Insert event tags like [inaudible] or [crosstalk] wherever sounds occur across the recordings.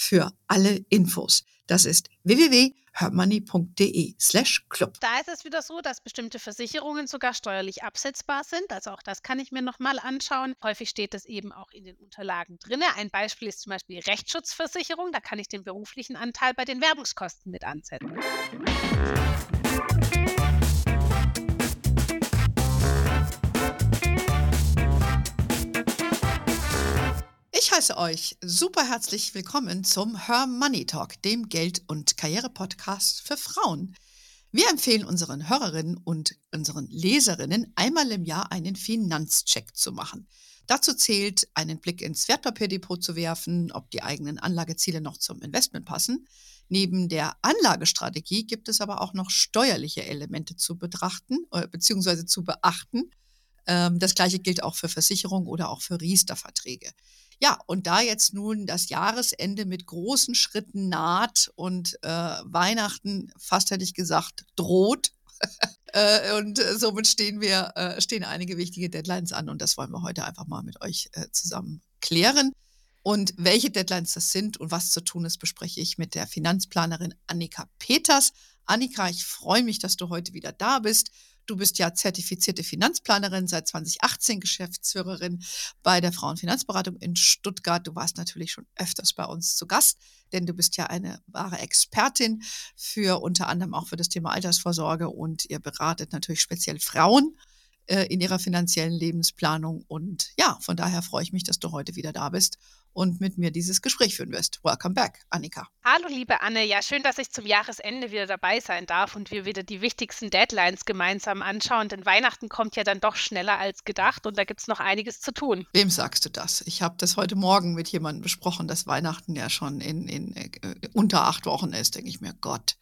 für alle Infos. Das ist www.hermoney.de slash club. Da ist es wieder so, dass bestimmte Versicherungen sogar steuerlich absetzbar sind. Also auch das kann ich mir nochmal anschauen. Häufig steht das eben auch in den Unterlagen drin. Ein Beispiel ist zum Beispiel Rechtsschutzversicherung. Da kann ich den beruflichen Anteil bei den Werbungskosten mit ansetzen. Ich heiße euch super herzlich willkommen zum Her Money Talk, dem Geld- und Karriere-Podcast für Frauen. Wir empfehlen unseren Hörerinnen und unseren Leserinnen einmal im Jahr einen Finanzcheck zu machen. Dazu zählt, einen Blick ins Wertpapierdepot zu werfen, ob die eigenen Anlageziele noch zum Investment passen. Neben der Anlagestrategie gibt es aber auch noch steuerliche Elemente zu betrachten äh, bzw. zu beachten. Ähm, das gleiche gilt auch für Versicherungen oder auch für Riester-Verträge. Ja, und da jetzt nun das Jahresende mit großen Schritten naht und äh, Weihnachten, fast hätte ich gesagt, droht. [laughs] äh, und äh, somit stehen wir, äh, stehen einige wichtige Deadlines an und das wollen wir heute einfach mal mit euch zusammen klären. Und welche Deadlines das sind und was zu tun ist, bespreche ich mit der Finanzplanerin Annika Peters. Annika, ich freue mich, dass du heute wieder da bist. Du bist ja zertifizierte Finanzplanerin, seit 2018 Geschäftsführerin bei der Frauenfinanzberatung in Stuttgart. Du warst natürlich schon öfters bei uns zu Gast, denn du bist ja eine wahre Expertin für unter anderem auch für das Thema Altersvorsorge und ihr beratet natürlich speziell Frauen äh, in ihrer finanziellen Lebensplanung. Und ja, von daher freue ich mich, dass du heute wieder da bist und mit mir dieses Gespräch führen wirst. Welcome back, Annika. Hallo, liebe Anne. Ja, schön, dass ich zum Jahresende wieder dabei sein darf und wir wieder die wichtigsten Deadlines gemeinsam anschauen, denn Weihnachten kommt ja dann doch schneller als gedacht und da gibt es noch einiges zu tun. Wem sagst du das? Ich habe das heute Morgen mit jemandem besprochen, dass Weihnachten ja schon in, in äh, unter acht Wochen ist. Denke ich mir, Gott,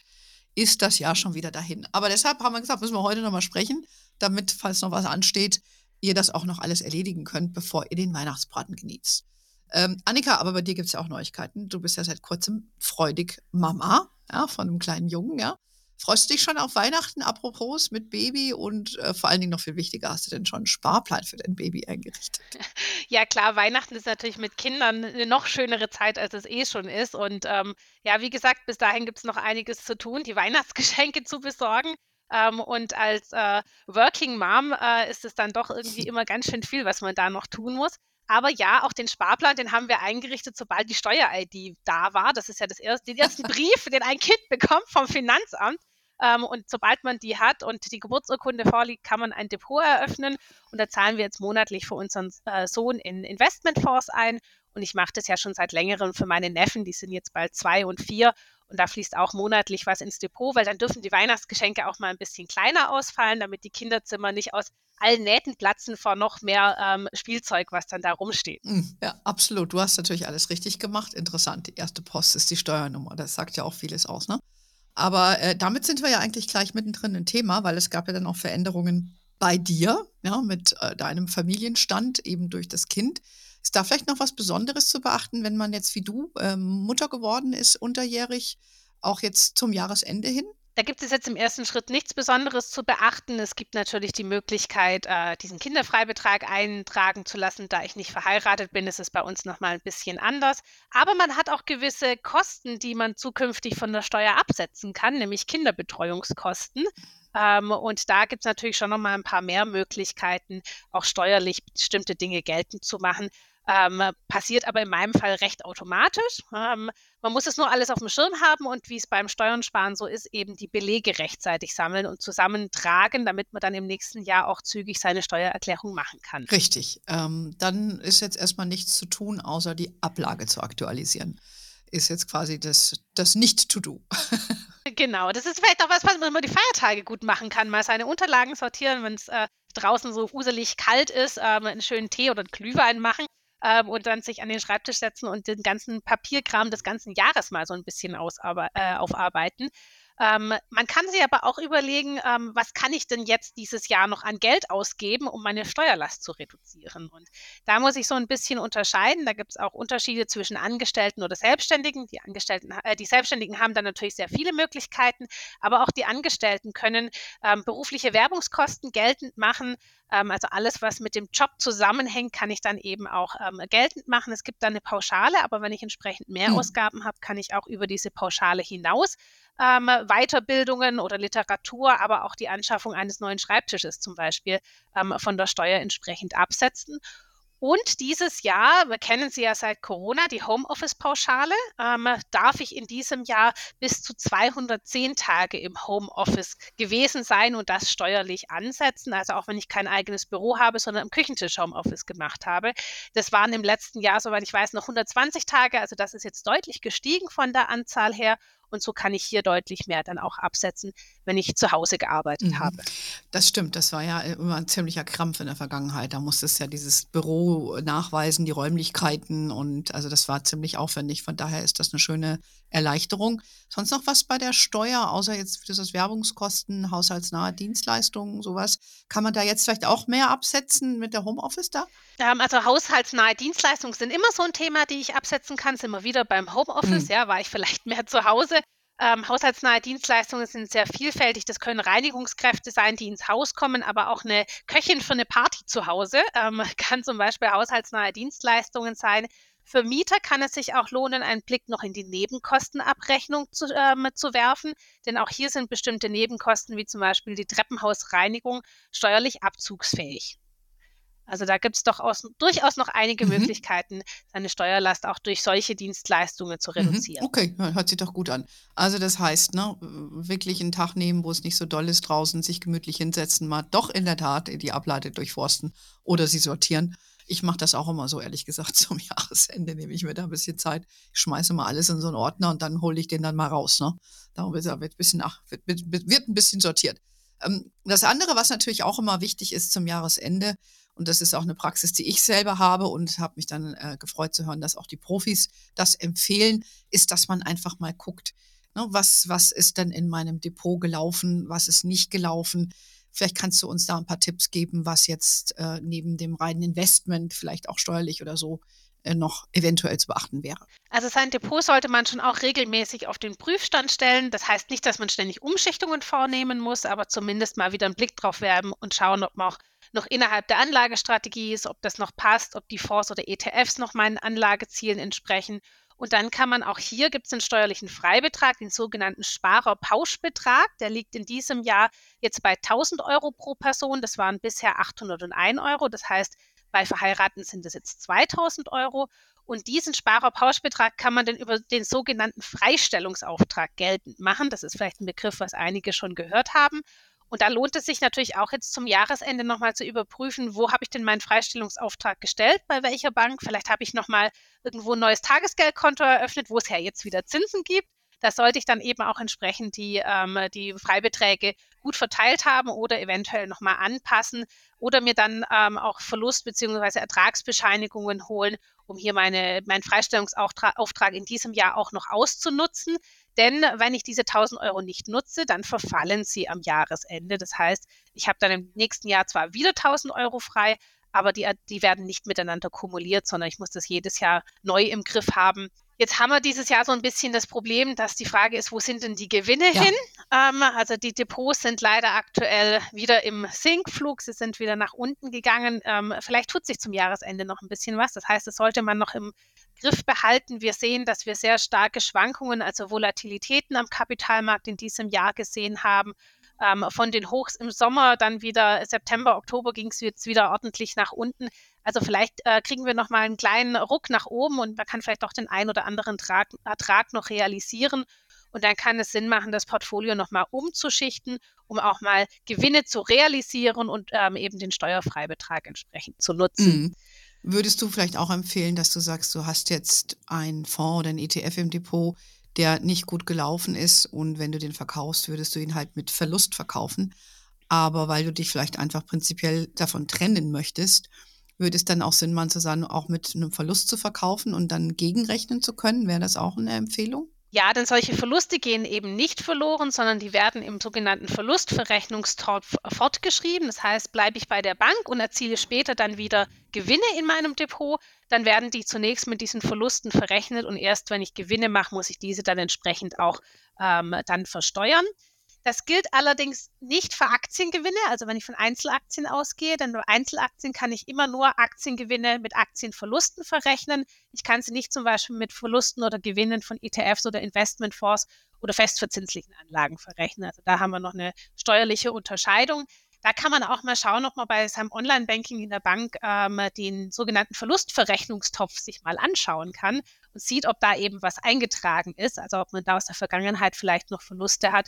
ist das Jahr schon wieder dahin. Aber deshalb haben wir gesagt, müssen wir heute nochmal sprechen, damit, falls noch was ansteht, ihr das auch noch alles erledigen könnt, bevor ihr den Weihnachtsbraten genießt. Ähm, Annika, aber bei dir gibt es ja auch Neuigkeiten. Du bist ja seit kurzem freudig Mama ja, von einem kleinen Jungen, ja. Freust du dich schon auf Weihnachten, apropos, mit Baby und äh, vor allen Dingen noch viel wichtiger, hast du denn schon einen Sparplan für dein Baby eingerichtet? [laughs] Ja, klar, Weihnachten ist natürlich mit Kindern eine noch schönere Zeit, als es eh schon ist. Und ähm, ja, wie gesagt, bis dahin gibt es noch einiges zu tun, die [laughs] Weihnachtsgeschenke zu besorgen. Ähm, und als äh, Working Mom äh, ist es dann doch irgendwie [laughs] immer ganz schön viel, was man da noch tun muss. Aber ja, auch den Sparplan, den haben wir eingerichtet, sobald die Steuer-ID da war. Das ist ja das erste, den ersten [laughs] Brief, den ein Kind bekommt vom Finanzamt. Ähm, und sobald man die hat und die Geburtsurkunde vorliegt, kann man ein Depot eröffnen. Und da zahlen wir jetzt monatlich für unseren äh, Sohn in Investmentfonds ein. Und ich mache das ja schon seit längerem für meine Neffen, die sind jetzt bald zwei und vier. Und da fließt auch monatlich was ins Depot, weil dann dürfen die Weihnachtsgeschenke auch mal ein bisschen kleiner ausfallen, damit die Kinderzimmer nicht aus allen Nähten platzen vor noch mehr ähm, Spielzeug, was dann da rumsteht. Hm, ja, absolut. Du hast natürlich alles richtig gemacht. Interessant. Die erste Post ist die Steuernummer. Das sagt ja auch vieles aus, ne? Aber äh, damit sind wir ja eigentlich gleich mittendrin im Thema, weil es gab ja dann auch Veränderungen bei dir, ja, mit äh, deinem Familienstand, eben durch das Kind. Ist da vielleicht noch was Besonderes zu beachten, wenn man jetzt wie du ähm, Mutter geworden ist, unterjährig, auch jetzt zum Jahresende hin? Da gibt es jetzt im ersten Schritt nichts Besonderes zu beachten. Es gibt natürlich die Möglichkeit, äh, diesen Kinderfreibetrag eintragen zu lassen. Da ich nicht verheiratet bin, ist es bei uns nochmal ein bisschen anders. Aber man hat auch gewisse Kosten, die man zukünftig von der Steuer absetzen kann, nämlich Kinderbetreuungskosten. Ähm, und da gibt es natürlich schon nochmal ein paar mehr Möglichkeiten, auch steuerlich bestimmte Dinge geltend zu machen. Ähm, passiert aber in meinem Fall recht automatisch. Ähm, man muss es nur alles auf dem Schirm haben und wie es beim Steuern sparen so ist, eben die Belege rechtzeitig sammeln und zusammentragen, damit man dann im nächsten Jahr auch zügig seine Steuererklärung machen kann. Richtig. Ähm, dann ist jetzt erstmal nichts zu tun, außer die Ablage zu aktualisieren. Ist jetzt quasi das, das Nicht-To-Do. [laughs] genau, das ist vielleicht auch was, was man die Feiertage gut machen kann. Mal seine Unterlagen sortieren, wenn es äh, draußen so uselig kalt ist, äh, einen schönen Tee oder einen Glühwein machen ähm, und dann sich an den Schreibtisch setzen und den ganzen Papierkram des ganzen Jahres mal so ein bisschen äh, aufarbeiten. Ähm, man kann sich aber auch überlegen, ähm, was kann ich denn jetzt dieses Jahr noch an Geld ausgeben, um meine Steuerlast zu reduzieren. Und da muss ich so ein bisschen unterscheiden. Da gibt es auch Unterschiede zwischen Angestellten oder Selbstständigen. Die Angestellten, äh, die Selbstständigen haben dann natürlich sehr viele Möglichkeiten, aber auch die Angestellten können ähm, berufliche Werbungskosten geltend machen. Ähm, also alles, was mit dem Job zusammenhängt, kann ich dann eben auch ähm, geltend machen. Es gibt dann eine Pauschale, aber wenn ich entsprechend mehr hm. Ausgaben habe, kann ich auch über diese Pauschale hinaus ähm, Weiterbildungen oder Literatur, aber auch die Anschaffung eines neuen Schreibtisches zum Beispiel ähm, von der Steuer entsprechend absetzen. Und dieses Jahr, wir kennen sie ja seit Corona, die Homeoffice-Pauschale, ähm, darf ich in diesem Jahr bis zu 210 Tage im Homeoffice gewesen sein und das steuerlich ansetzen. Also auch wenn ich kein eigenes Büro habe, sondern im Küchentisch Homeoffice gemacht habe. Das waren im letzten Jahr, soweit ich weiß, noch 120 Tage. Also das ist jetzt deutlich gestiegen von der Anzahl her. Und so kann ich hier deutlich mehr dann auch absetzen, wenn ich zu Hause gearbeitet mhm. habe. Das stimmt, das war ja immer ein ziemlicher Krampf in der Vergangenheit. Da musste es ja dieses Büro nachweisen, die Räumlichkeiten und also das war ziemlich aufwendig. Von daher ist das eine schöne Erleichterung. Sonst noch was bei der Steuer, außer jetzt das Werbungskosten, haushaltsnahe Dienstleistungen, sowas. Kann man da jetzt vielleicht auch mehr absetzen mit der Homeoffice da? Ähm, also haushaltsnahe Dienstleistungen sind immer so ein Thema, die ich absetzen kann. Sind wir wieder beim Homeoffice, mhm. ja, war ich vielleicht mehr zu Hause. Ähm, haushaltsnahe Dienstleistungen sind sehr vielfältig. Das können Reinigungskräfte sein, die ins Haus kommen, aber auch eine Köchin für eine Party zu Hause ähm, [laughs] kann zum Beispiel haushaltsnahe Dienstleistungen sein. Für Mieter kann es sich auch lohnen, einen Blick noch in die Nebenkostenabrechnung zu, ähm, zu werfen, denn auch hier sind bestimmte Nebenkosten wie zum Beispiel die Treppenhausreinigung steuerlich abzugsfähig. Also da gibt es doch aus, durchaus noch einige mhm. Möglichkeiten, seine Steuerlast auch durch solche Dienstleistungen zu mhm. reduzieren. Okay, hört sich doch gut an. Also das heißt, ne, wirklich einen Tag nehmen, wo es nicht so doll ist draußen, sich gemütlich hinsetzen, mal doch in der Tat die Ablage durchforsten oder sie sortieren ich mache das auch immer so, ehrlich gesagt, [laughs] zum Jahresende nehme ich mir da ein bisschen Zeit, ich schmeiße mal alles in so einen Ordner und dann hole ich den dann mal raus. Ne? Da wird, wird, ein bisschen, ach, wird, wird, wird ein bisschen sortiert. Ähm, das andere, was natürlich auch immer wichtig ist zum Jahresende, und das ist auch eine Praxis, die ich selber habe und habe mich dann äh, gefreut zu hören, dass auch die Profis das empfehlen, ist, dass man einfach mal guckt, ne, was, was ist denn in meinem Depot gelaufen, was ist nicht gelaufen, Vielleicht kannst du uns da ein paar Tipps geben, was jetzt äh, neben dem reinen Investment, vielleicht auch steuerlich oder so, äh, noch eventuell zu beachten wäre. Also sein Depot sollte man schon auch regelmäßig auf den Prüfstand stellen. Das heißt nicht, dass man ständig Umschichtungen vornehmen muss, aber zumindest mal wieder einen Blick drauf werfen und schauen, ob man auch noch innerhalb der Anlagestrategie ist, ob das noch passt, ob die Fonds oder ETFs noch meinen Anlagezielen entsprechen und dann kann man auch hier gibt es einen steuerlichen Freibetrag, den sogenannten Sparerpauschbetrag. Der liegt in diesem Jahr jetzt bei 1000 Euro pro Person. Das waren bisher 801 Euro. Das heißt, bei Verheiraten sind es jetzt 2000 Euro. Und diesen Sparerpauschbetrag kann man dann über den sogenannten Freistellungsauftrag geltend machen. Das ist vielleicht ein Begriff, was einige schon gehört haben. Und da lohnt es sich natürlich auch jetzt zum Jahresende nochmal zu überprüfen, wo habe ich denn meinen Freistellungsauftrag gestellt, bei welcher Bank. Vielleicht habe ich nochmal irgendwo ein neues Tagesgeldkonto eröffnet, wo es ja jetzt wieder Zinsen gibt. Da sollte ich dann eben auch entsprechend die, ähm, die Freibeträge gut verteilt haben oder eventuell nochmal anpassen oder mir dann ähm, auch Verlust- bzw. Ertragsbescheinigungen holen, um hier meine, meinen Freistellungsauftrag in diesem Jahr auch noch auszunutzen. Denn wenn ich diese 1000 Euro nicht nutze, dann verfallen sie am Jahresende. Das heißt, ich habe dann im nächsten Jahr zwar wieder 1000 Euro frei, aber die, die werden nicht miteinander kumuliert, sondern ich muss das jedes Jahr neu im Griff haben. Jetzt haben wir dieses Jahr so ein bisschen das Problem, dass die Frage ist, wo sind denn die Gewinne ja. hin? Ähm, also die Depots sind leider aktuell wieder im Sinkflug, sie sind wieder nach unten gegangen. Ähm, vielleicht tut sich zum Jahresende noch ein bisschen was. Das heißt, das sollte man noch im Griff behalten. Wir sehen, dass wir sehr starke Schwankungen, also Volatilitäten am Kapitalmarkt in diesem Jahr gesehen haben. Ähm, von den Hochs im Sommer, dann wieder September, Oktober ging es jetzt wieder ordentlich nach unten. Also vielleicht äh, kriegen wir noch mal einen kleinen Ruck nach oben und man kann vielleicht auch den ein oder anderen Trag, Ertrag noch realisieren. Und dann kann es Sinn machen, das Portfolio nochmal umzuschichten, um auch mal Gewinne zu realisieren und ähm, eben den Steuerfreibetrag entsprechend zu nutzen. Mhm. Würdest du vielleicht auch empfehlen, dass du sagst, du hast jetzt einen Fonds oder einen ETF im Depot, der nicht gut gelaufen ist und wenn du den verkaufst, würdest du ihn halt mit Verlust verkaufen. Aber weil du dich vielleicht einfach prinzipiell davon trennen möchtest, würde es dann auch Sinn machen zu sagen, auch mit einem Verlust zu verkaufen und dann gegenrechnen zu können? Wäre das auch eine Empfehlung? Ja, denn solche Verluste gehen eben nicht verloren, sondern die werden im sogenannten Verlustverrechnungstopf fortgeschrieben. Das heißt, bleibe ich bei der Bank und erziele später dann wieder Gewinne in meinem Depot, dann werden die zunächst mit diesen Verlusten verrechnet und erst wenn ich Gewinne mache, muss ich diese dann entsprechend auch ähm, dann versteuern. Das gilt allerdings nicht für Aktiengewinne, also wenn ich von Einzelaktien ausgehe, denn bei Einzelaktien kann ich immer nur Aktiengewinne mit Aktienverlusten verrechnen. Ich kann sie nicht zum Beispiel mit Verlusten oder Gewinnen von ETFs oder Investmentfonds oder festverzinslichen Anlagen verrechnen. Also da haben wir noch eine steuerliche Unterscheidung. Da kann man auch mal schauen, ob man bei seinem Online-Banking in der Bank ähm, den sogenannten Verlustverrechnungstopf sich mal anschauen kann und sieht, ob da eben was eingetragen ist, also ob man da aus der Vergangenheit vielleicht noch Verluste hat,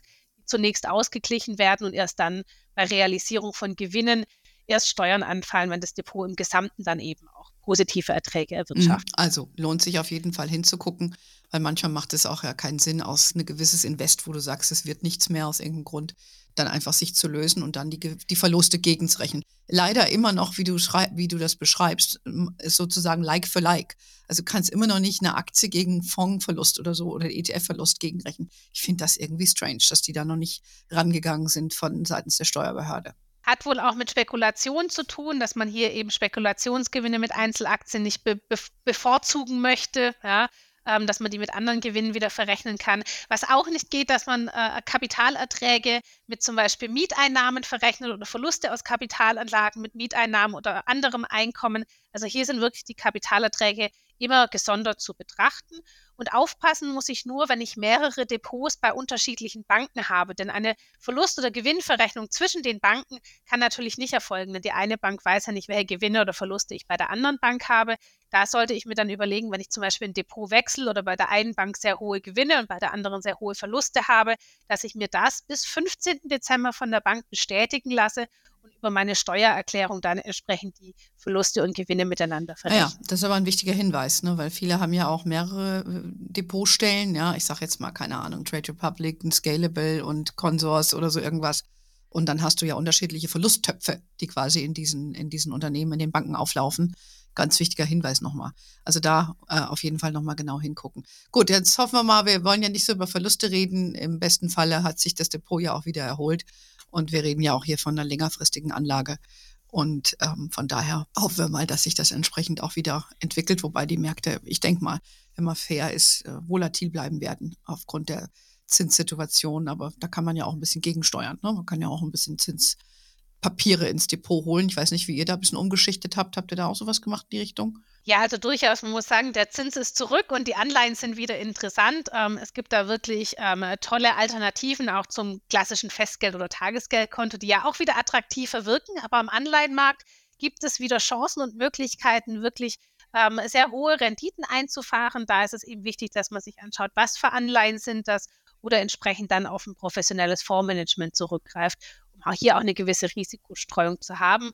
zunächst ausgeglichen werden und erst dann bei Realisierung von Gewinnen erst Steuern anfallen, wenn das Depot im Gesamten dann eben auch positive Erträge mhm. erwirtschaftet. Also lohnt sich auf jeden Fall hinzugucken, weil manchmal macht es auch ja keinen Sinn aus ein gewisses Invest, wo du sagst, es wird nichts mehr aus irgendeinem Grund, dann einfach sich zu lösen und dann die, die Verluste gegenzurechnen. Leider immer noch, wie du, wie du das beschreibst, ist sozusagen like für like. Also kannst immer noch nicht eine Aktie gegen Fondsverlust oder so oder ETF-Verlust gegenrechnen. Ich finde das irgendwie strange, dass die da noch nicht rangegangen sind von seitens der Steuerbehörde. Hat wohl auch mit Spekulation zu tun, dass man hier eben Spekulationsgewinne mit Einzelaktien nicht be bevorzugen möchte. Ja, ähm, dass man die mit anderen Gewinnen wieder verrechnen kann. Was auch nicht geht, dass man äh, Kapitalerträge mit zum Beispiel Mieteinnahmen verrechnet oder Verluste aus Kapitalanlagen mit Mieteinnahmen oder anderem Einkommen. Also hier sind wirklich die Kapitalerträge immer gesondert zu betrachten. Und aufpassen muss ich nur, wenn ich mehrere Depots bei unterschiedlichen Banken habe. Denn eine Verlust- oder Gewinnverrechnung zwischen den Banken kann natürlich nicht erfolgen, denn die eine Bank weiß ja nicht, welche Gewinne oder Verluste ich bei der anderen Bank habe. Da sollte ich mir dann überlegen, wenn ich zum Beispiel ein Depot wechsle oder bei der einen Bank sehr hohe Gewinne und bei der anderen sehr hohe Verluste habe, dass ich mir das bis 15. Dezember von der Bank bestätigen lasse und über meine Steuererklärung dann entsprechend die Verluste und Gewinne miteinander verrechnen. Ja, das ist aber ein wichtiger Hinweis, ne? weil viele haben ja auch mehrere äh, Depotstellen. Ja, ich sage jetzt mal, keine Ahnung, Trade Republic, ein Scalable und Consors oder so irgendwas. Und dann hast du ja unterschiedliche Verlusttöpfe, die quasi in diesen, in diesen Unternehmen, in den Banken auflaufen. Ganz wichtiger Hinweis nochmal. Also da äh, auf jeden Fall nochmal genau hingucken. Gut, jetzt hoffen wir mal, wir wollen ja nicht so über Verluste reden. Im besten Falle hat sich das Depot ja auch wieder erholt. Und wir reden ja auch hier von einer längerfristigen Anlage. Und ähm, von daher hoffen wir mal, dass sich das entsprechend auch wieder entwickelt, wobei die Märkte, ich denke mal, wenn man fair ist, äh, volatil bleiben werden aufgrund der Zinssituation. Aber da kann man ja auch ein bisschen gegensteuern. Ne? Man kann ja auch ein bisschen Zinspapiere ins Depot holen. Ich weiß nicht, wie ihr da ein bisschen umgeschichtet habt. Habt ihr da auch sowas gemacht in die Richtung? Ja, also durchaus. Man muss sagen, der Zins ist zurück und die Anleihen sind wieder interessant. Ähm, es gibt da wirklich ähm, tolle Alternativen auch zum klassischen Festgeld- oder Tagesgeldkonto, die ja auch wieder attraktiver wirken. Aber am Anleihenmarkt gibt es wieder Chancen und Möglichkeiten, wirklich ähm, sehr hohe Renditen einzufahren. Da ist es eben wichtig, dass man sich anschaut, was für Anleihen sind das oder entsprechend dann auf ein professionelles Fondsmanagement zurückgreift, hier auch eine gewisse Risikostreuung zu haben.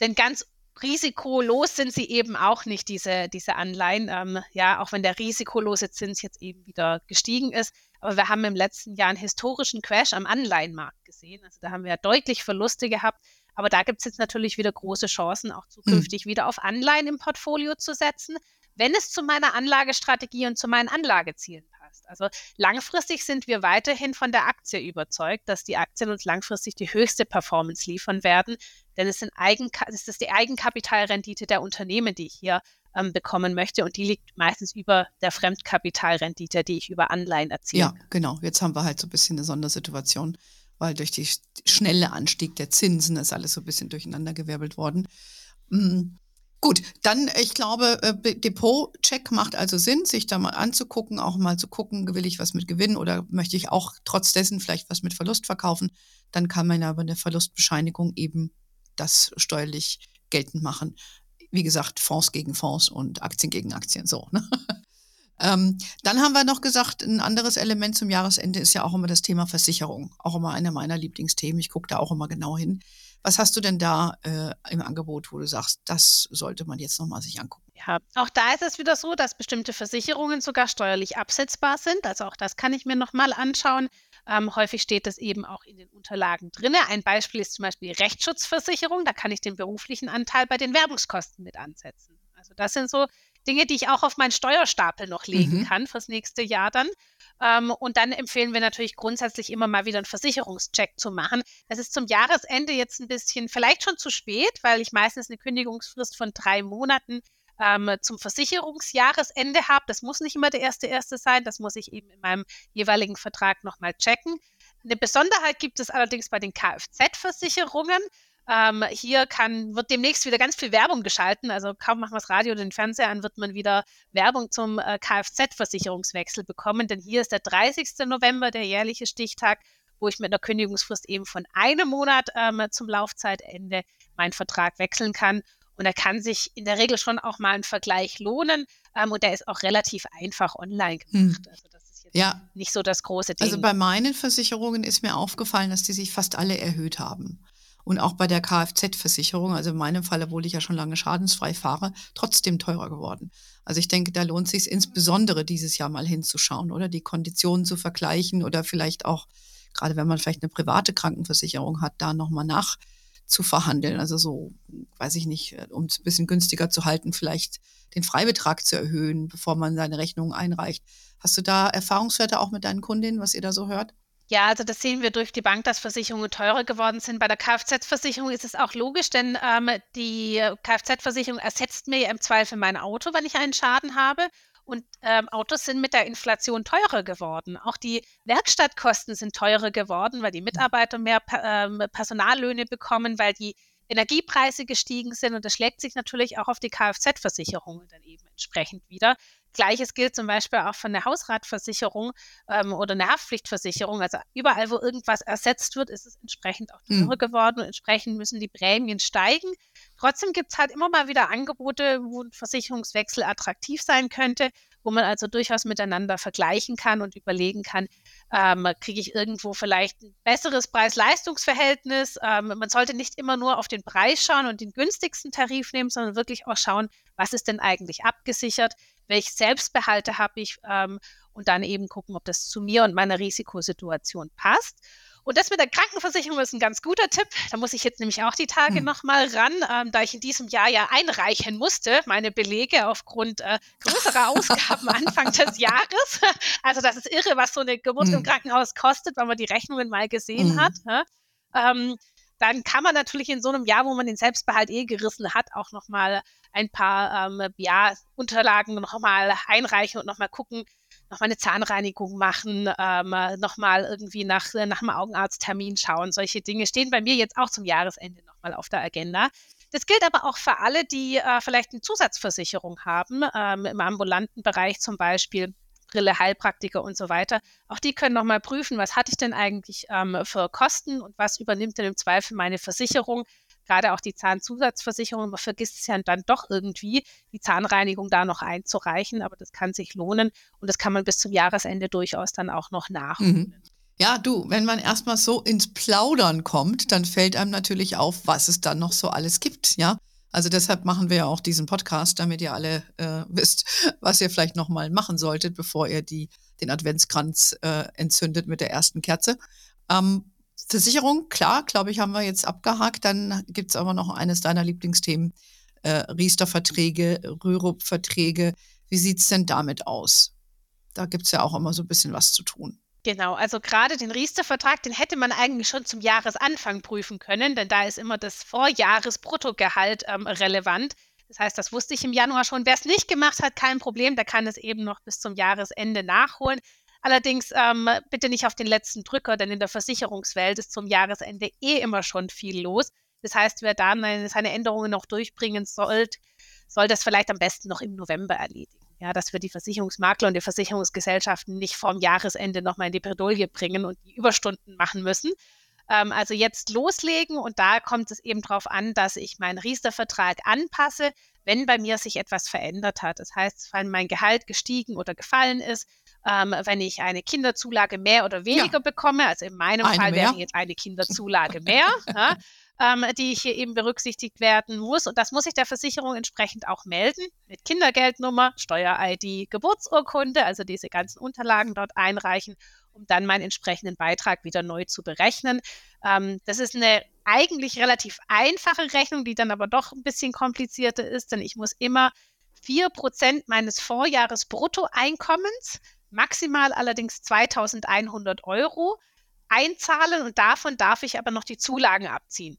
Denn ganz risikolos sind sie eben auch nicht, diese, diese Anleihen. Ähm, ja, auch wenn der risikolose Zins jetzt eben wieder gestiegen ist. Aber wir haben im letzten Jahr einen historischen Crash am Anleihenmarkt gesehen. Also da haben wir ja deutlich Verluste gehabt. Aber da gibt es jetzt natürlich wieder große Chancen, auch zukünftig mhm. wieder auf Anleihen im Portfolio zu setzen, wenn es zu meiner Anlagestrategie und zu meinen Anlagezielen passt. Also langfristig sind wir weiterhin von der Aktie überzeugt, dass die Aktien uns langfristig die höchste Performance liefern werden, denn es, sind Eigenka es ist die Eigenkapitalrendite der Unternehmen, die ich hier ähm, bekommen möchte und die liegt meistens über der Fremdkapitalrendite, die ich über Anleihen erziele. Ja, genau. Jetzt haben wir halt so ein bisschen eine Sondersituation, weil durch die schnelle Anstieg der Zinsen ist alles so ein bisschen durcheinandergewirbelt worden. Mhm. Gut, dann, ich glaube, äh, Depot-Check macht also Sinn, sich da mal anzugucken, auch mal zu gucken, will ich was mit Gewinn oder möchte ich auch trotz dessen vielleicht was mit Verlust verkaufen. Dann kann man aber eine Verlustbescheinigung eben das steuerlich geltend machen. Wie gesagt, Fonds gegen Fonds und Aktien gegen Aktien, so. Ne? [laughs] ähm, dann haben wir noch gesagt, ein anderes Element zum Jahresende ist ja auch immer das Thema Versicherung. Auch immer einer meiner Lieblingsthemen. Ich gucke da auch immer genau hin. Was hast du denn da äh, im Angebot, wo du sagst, das sollte man jetzt nochmal sich angucken? Ja, auch da ist es wieder so, dass bestimmte Versicherungen sogar steuerlich absetzbar sind. Also auch das kann ich mir nochmal anschauen. Ähm, häufig steht das eben auch in den Unterlagen drin. Ein Beispiel ist zum Beispiel die Rechtsschutzversicherung. Da kann ich den beruflichen Anteil bei den Werbungskosten mit ansetzen. Also das sind so Dinge, die ich auch auf meinen Steuerstapel noch legen mhm. kann fürs nächste Jahr dann. Ähm, und dann empfehlen wir natürlich grundsätzlich immer mal wieder einen Versicherungscheck zu machen. Das ist zum Jahresende jetzt ein bisschen vielleicht schon zu spät, weil ich meistens eine Kündigungsfrist von drei Monaten ähm, zum Versicherungsjahresende habe. Das muss nicht immer der erste erste sein. Das muss ich eben in meinem jeweiligen Vertrag nochmal checken. Eine Besonderheit gibt es allerdings bei den Kfz-Versicherungen. Ähm, hier kann, wird demnächst wieder ganz viel Werbung geschalten. Also kaum machen wir das Radio oder den Fernseher an, wird man wieder Werbung zum äh, Kfz-Versicherungswechsel bekommen. Denn hier ist der 30. November, der jährliche Stichtag, wo ich mit einer Kündigungsfrist eben von einem Monat ähm, zum Laufzeitende meinen Vertrag wechseln kann. Und da kann sich in der Regel schon auch mal ein Vergleich lohnen. Ähm, und der ist auch relativ einfach online gemacht. Hm. Also das ist jetzt ja. nicht so das große Ding. Also bei meinen Versicherungen ist mir aufgefallen, dass die sich fast alle erhöht haben. Und auch bei der Kfz-Versicherung, also in meinem Fall, obwohl ich ja schon lange schadensfrei fahre, trotzdem teurer geworden. Also ich denke, da lohnt sich insbesondere dieses Jahr mal hinzuschauen oder die Konditionen zu vergleichen oder vielleicht auch, gerade wenn man vielleicht eine private Krankenversicherung hat, da nochmal nach zu verhandeln. Also so, weiß ich nicht, um es ein bisschen günstiger zu halten, vielleicht den Freibetrag zu erhöhen, bevor man seine Rechnung einreicht. Hast du da Erfahrungswerte auch mit deinen Kundinnen, was ihr da so hört? Ja, also das sehen wir durch die Bank, dass Versicherungen teurer geworden sind. Bei der Kfz-Versicherung ist es auch logisch, denn ähm, die Kfz-Versicherung ersetzt mir im Zweifel mein Auto, wenn ich einen Schaden habe. Und ähm, Autos sind mit der Inflation teurer geworden. Auch die Werkstattkosten sind teurer geworden, weil die Mitarbeiter mehr ähm, Personallöhne bekommen, weil die Energiepreise gestiegen sind. Und das schlägt sich natürlich auch auf die Kfz-Versicherungen dann eben entsprechend wieder. Gleiches gilt zum Beispiel auch von der Hausratversicherung ähm, oder einer Haftpflichtversicherung. Also überall, wo irgendwas ersetzt wird, ist es entsprechend auch teurer mhm. geworden und entsprechend müssen die Prämien steigen. Trotzdem gibt es halt immer mal wieder Angebote, wo ein Versicherungswechsel attraktiv sein könnte, wo man also durchaus miteinander vergleichen kann und überlegen kann, ähm, kriege ich irgendwo vielleicht ein besseres Preis-Leistungs-Verhältnis. Ähm, man sollte nicht immer nur auf den Preis schauen und den günstigsten Tarif nehmen, sondern wirklich auch schauen, was ist denn eigentlich abgesichert, welche Selbstbehalte habe ich ähm, und dann eben gucken, ob das zu mir und meiner Risikosituation passt. Und das mit der Krankenversicherung ist ein ganz guter Tipp. Da muss ich jetzt nämlich auch die Tage hm. nochmal ran, ähm, da ich in diesem Jahr ja einreichen musste, meine Belege aufgrund äh, größerer Ausgaben Anfang des [laughs] Jahres. Also das ist irre, was so eine Geburt hm. im Krankenhaus kostet, wenn man die Rechnungen mal gesehen hm. hat. Ja? Ähm, dann kann man natürlich in so einem Jahr, wo man den Selbstbehalt eh gerissen hat, auch nochmal ein paar ähm, ja, Unterlagen nochmal einreichen und nochmal gucken, nochmal eine Zahnreinigung machen, ähm, nochmal irgendwie nach, nach einem Augenarzttermin schauen. Solche Dinge stehen bei mir jetzt auch zum Jahresende nochmal auf der Agenda. Das gilt aber auch für alle, die äh, vielleicht eine Zusatzversicherung haben, ähm, im ambulanten Bereich zum Beispiel. Brille, Heilpraktiker und so weiter. Auch die können nochmal prüfen, was hatte ich denn eigentlich ähm, für Kosten und was übernimmt denn im Zweifel meine Versicherung gerade auch die Zahnzusatzversicherung, man vergisst es ja dann doch irgendwie, die Zahnreinigung da noch einzureichen, aber das kann sich lohnen und das kann man bis zum Jahresende durchaus dann auch noch nachholen. Mhm. Ja, du, wenn man erstmal so ins Plaudern kommt, dann fällt einem natürlich auf, was es dann noch so alles gibt, ja. Also deshalb machen wir ja auch diesen Podcast, damit ihr alle äh, [laughs] wisst, was ihr vielleicht nochmal machen solltet, bevor ihr die, den Adventskranz äh, entzündet mit der ersten Kerze. Ähm, Versicherung, klar, glaube ich, haben wir jetzt abgehakt. Dann gibt es aber noch eines deiner Lieblingsthemen, äh, Riester-Verträge, Rürup-Verträge. Wie sieht es denn damit aus? Da gibt es ja auch immer so ein bisschen was zu tun. Genau, also gerade den Riester-Vertrag, den hätte man eigentlich schon zum Jahresanfang prüfen können, denn da ist immer das Vorjahresbruttogehalt ähm, relevant. Das heißt, das wusste ich im Januar schon. Wer es nicht gemacht hat, kein Problem, der kann es eben noch bis zum Jahresende nachholen. Allerdings ähm, bitte nicht auf den letzten Drücker, denn in der Versicherungswelt ist zum Jahresende eh immer schon viel los. Das heißt, wer da seine Änderungen noch durchbringen soll, soll das vielleicht am besten noch im November erledigen. Ja, dass wir die Versicherungsmakler und die Versicherungsgesellschaften nicht vorm Jahresende nochmal in die Bredouille bringen und die Überstunden machen müssen. Ähm, also jetzt loslegen und da kommt es eben darauf an, dass ich meinen Riester-Vertrag anpasse, wenn bei mir sich etwas verändert hat. Das heißt, wenn mein Gehalt gestiegen oder gefallen ist, ähm, wenn ich eine Kinderzulage mehr oder weniger ja. bekomme, also in meinem eine Fall mehr. wäre jetzt eine Kinderzulage mehr, ja, ähm, die hier eben berücksichtigt werden muss. Und das muss ich der Versicherung entsprechend auch melden mit Kindergeldnummer, Steuer-ID, Geburtsurkunde, also diese ganzen Unterlagen dort einreichen, um dann meinen entsprechenden Beitrag wieder neu zu berechnen. Ähm, das ist eine eigentlich relativ einfache Rechnung, die dann aber doch ein bisschen komplizierter ist, denn ich muss immer 4% meines Vorjahres Bruttoeinkommens, maximal allerdings 2100 Euro, einzahlen und davon darf ich aber noch die Zulagen abziehen.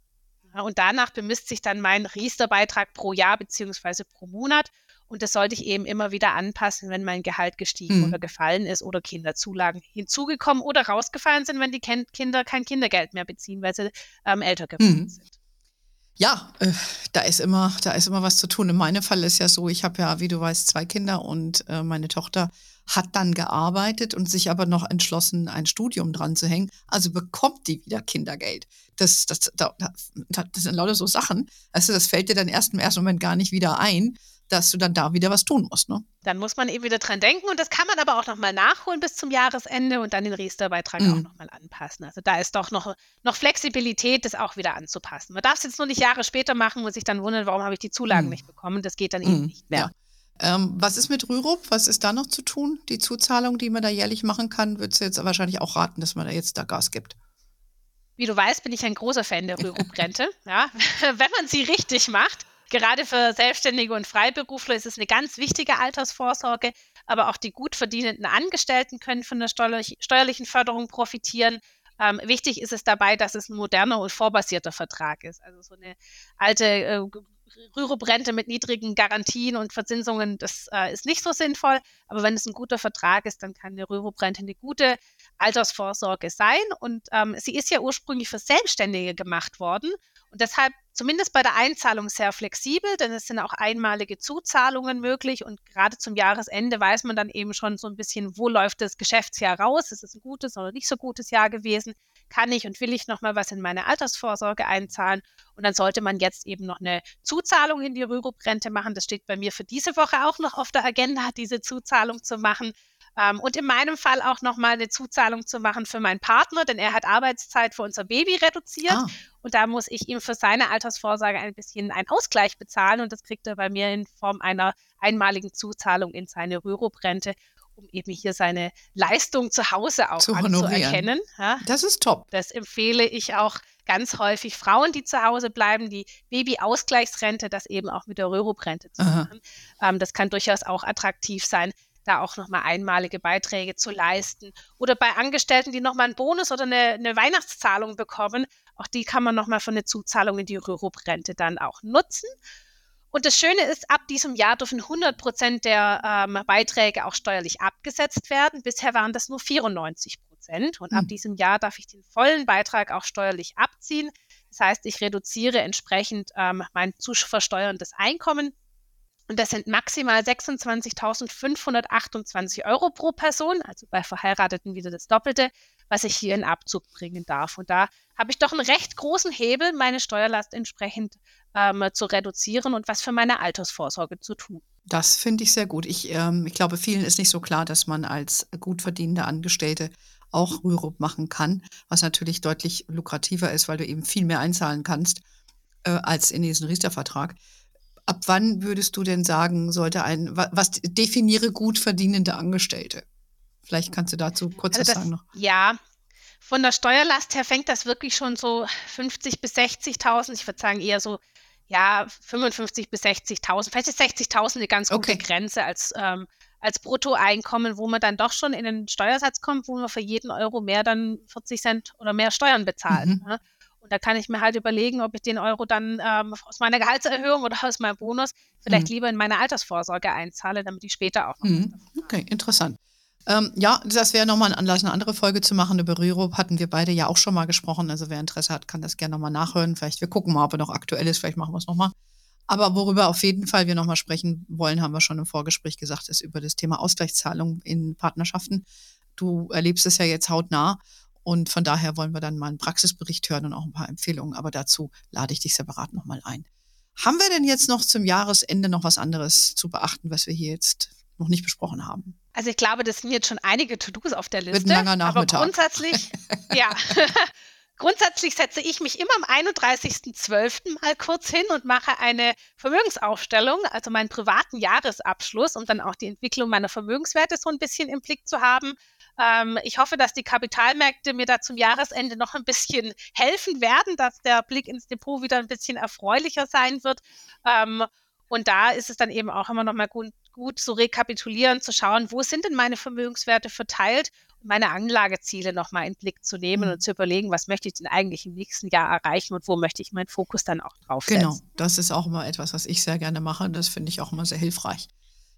Und danach bemisst sich dann mein Riester-Beitrag pro Jahr beziehungsweise pro Monat. Und das sollte ich eben immer wieder anpassen, wenn mein Gehalt gestiegen mhm. oder gefallen ist oder Kinderzulagen hinzugekommen oder rausgefallen sind, wenn die Kinder kein Kindergeld mehr beziehen, weil sie ähm, älter geworden mhm. sind. Ja, äh, da ist immer, da ist immer was zu tun. In meinem Fall ist ja so, ich habe ja, wie du weißt, zwei Kinder und äh, meine Tochter hat dann gearbeitet und sich aber noch entschlossen, ein Studium dran zu hängen. Also bekommt die wieder Kindergeld. Das, das, das, das sind lauter so Sachen. Also das fällt dir dann erst im ersten Moment gar nicht wieder ein dass du dann da wieder was tun musst. Ne? Dann muss man eben wieder dran denken und das kann man aber auch nochmal nachholen bis zum Jahresende und dann den Riester-Beitrag mhm. auch nochmal anpassen. Also da ist doch noch, noch Flexibilität, das auch wieder anzupassen. Man darf es jetzt nur nicht Jahre später machen und sich dann wundern, warum habe ich die Zulagen mhm. nicht bekommen. Das geht dann mhm. eben nicht mehr. Ja. Ähm, was ist mit Rürup? Was ist da noch zu tun? Die Zuzahlung, die man da jährlich machen kann, würdest du jetzt wahrscheinlich auch raten, dass man da jetzt da Gas gibt. Wie du weißt, bin ich ein großer Fan der Rürup-Rente. [laughs] ja, [laughs] wenn man sie richtig macht. Gerade für Selbstständige und Freiberufler ist es eine ganz wichtige Altersvorsorge, aber auch die gut verdienenden Angestellten können von der steuerlichen Förderung profitieren. Ähm, wichtig ist es dabei, dass es ein moderner und vorbasierter Vertrag ist. Also so eine alte äh, Rürup-Rente mit niedrigen Garantien und Verzinsungen, das äh, ist nicht so sinnvoll. Aber wenn es ein guter Vertrag ist, dann kann eine Rürup-Rente eine gute Altersvorsorge sein. Und ähm, sie ist ja ursprünglich für Selbstständige gemacht worden. Und deshalb zumindest bei der Einzahlung sehr flexibel, denn es sind auch einmalige Zuzahlungen möglich und gerade zum Jahresende weiß man dann eben schon so ein bisschen, wo läuft das Geschäftsjahr raus, ist es ein gutes oder nicht so gutes Jahr gewesen, kann ich und will ich noch mal was in meine Altersvorsorge einzahlen und dann sollte man jetzt eben noch eine Zuzahlung in die Rürup-Rente machen, das steht bei mir für diese Woche auch noch auf der Agenda, diese Zuzahlung zu machen ähm, und in meinem Fall auch nochmal eine Zuzahlung zu machen für meinen Partner, denn er hat Arbeitszeit für unser Baby reduziert. Ah. Und da muss ich ihm für seine Altersvorsorge ein bisschen einen Ausgleich bezahlen. Und das kriegt er bei mir in Form einer einmaligen Zuzahlung in seine Rürup-Rente um eben hier seine Leistung zu Hause auch zu anzuerkennen. Ja, das ist top. Das empfehle ich auch ganz häufig Frauen, die zu Hause bleiben, die Baby-Ausgleichsrente, das eben auch mit der Rürup-Rente zu machen. Ähm, das kann durchaus auch attraktiv sein da auch nochmal einmalige Beiträge zu leisten. Oder bei Angestellten, die nochmal einen Bonus oder eine, eine Weihnachtszahlung bekommen, auch die kann man nochmal für eine Zuzahlung in die Rürup-Rente dann auch nutzen. Und das Schöne ist, ab diesem Jahr dürfen 100 Prozent der ähm, Beiträge auch steuerlich abgesetzt werden. Bisher waren das nur 94 Prozent. Und mhm. ab hm. diesem Jahr darf ich den vollen Beitrag auch steuerlich abziehen. Das heißt, ich reduziere entsprechend ähm, mein zu versteuerndes Einkommen und das sind maximal 26.528 Euro pro Person, also bei Verheirateten wieder das Doppelte, was ich hier in Abzug bringen darf. Und da habe ich doch einen recht großen Hebel, meine Steuerlast entsprechend ähm, zu reduzieren und was für meine Altersvorsorge zu tun. Das finde ich sehr gut. Ich, ähm, ich glaube, vielen ist nicht so klar, dass man als gut verdienende Angestellte auch Rürup machen kann, was natürlich deutlich lukrativer ist, weil du eben viel mehr einzahlen kannst äh, als in diesen Riester-Vertrag. Ab wann würdest du denn sagen, sollte ein, was definiere gut verdienende Angestellte? Vielleicht kannst du dazu kurz also was das, sagen noch. Ja, von der Steuerlast her fängt das wirklich schon so 50 bis 60.000. Ich würde sagen eher so, ja, 55 bis 60.000. Vielleicht ist 60.000 eine ganz gute okay. Grenze als, ähm, als Bruttoeinkommen, wo man dann doch schon in den Steuersatz kommt, wo man für jeden Euro mehr dann 40 Cent oder mehr Steuern bezahlt. Mhm. Ne? Und da kann ich mir halt überlegen, ob ich den Euro dann ähm, aus meiner Gehaltserhöhung oder aus meinem Bonus vielleicht mhm. lieber in meine Altersvorsorge einzahle, damit ich später auch noch. Mhm. Okay, interessant. Ähm, ja, das wäre nochmal ein Anlass, eine andere Folge zu machen. Über Rürup hatten wir beide ja auch schon mal gesprochen. Also wer Interesse hat, kann das gerne nochmal nachhören. Vielleicht, wir gucken mal, ob er noch aktuell ist. Vielleicht machen wir es nochmal. Aber worüber auf jeden Fall wir nochmal sprechen wollen, haben wir schon im Vorgespräch gesagt, ist über das Thema Ausgleichszahlung in Partnerschaften. Du erlebst es ja jetzt hautnah. Und von daher wollen wir dann mal einen Praxisbericht hören und auch ein paar Empfehlungen. Aber dazu lade ich dich separat nochmal ein. Haben wir denn jetzt noch zum Jahresende noch was anderes zu beachten, was wir hier jetzt noch nicht besprochen haben? Also ich glaube, das sind jetzt schon einige To-Dos auf der Liste. Wird ein langer Nachmittag. Aber grundsätzlich, [laughs] ja. [laughs] Grundsätzlich setze ich mich immer am 31.12. mal kurz hin und mache eine Vermögensaufstellung, also meinen privaten Jahresabschluss, um dann auch die Entwicklung meiner Vermögenswerte so ein bisschen im Blick zu haben. Ähm, ich hoffe, dass die Kapitalmärkte mir da zum Jahresende noch ein bisschen helfen werden, dass der Blick ins Depot wieder ein bisschen erfreulicher sein wird. Ähm, und da ist es dann eben auch immer noch mal gut, gut zu rekapitulieren, zu schauen, wo sind denn meine Vermögenswerte verteilt meine Anlageziele nochmal in den Blick zu nehmen mhm. und zu überlegen, was möchte ich denn eigentlich im nächsten Jahr erreichen und wo möchte ich meinen Fokus dann auch drauf setzen. Genau, das ist auch immer etwas, was ich sehr gerne mache. Das finde ich auch immer sehr hilfreich.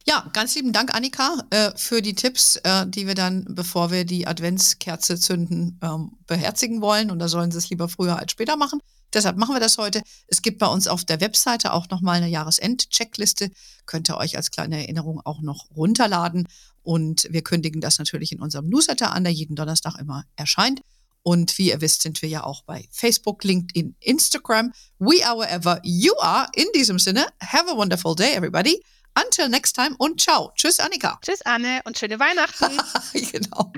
Ja, ganz lieben Dank, Annika, äh, für die Tipps, äh, die wir dann, bevor wir die Adventskerze zünden, ähm, beherzigen wollen. Und da sollen sie es lieber früher als später machen. Deshalb machen wir das heute. Es gibt bei uns auf der Webseite auch nochmal eine Jahresend-Checkliste. Könnt ihr euch als kleine Erinnerung auch noch runterladen. Und wir kündigen das natürlich in unserem Newsletter an, der jeden Donnerstag immer erscheint. Und wie ihr wisst, sind wir ja auch bei Facebook, LinkedIn, Instagram. We are wherever you are. In diesem Sinne, have a wonderful day, everybody. Until next time und ciao. Tschüss, Annika. Tschüss, Anne und schöne Weihnachten. [laughs] genau.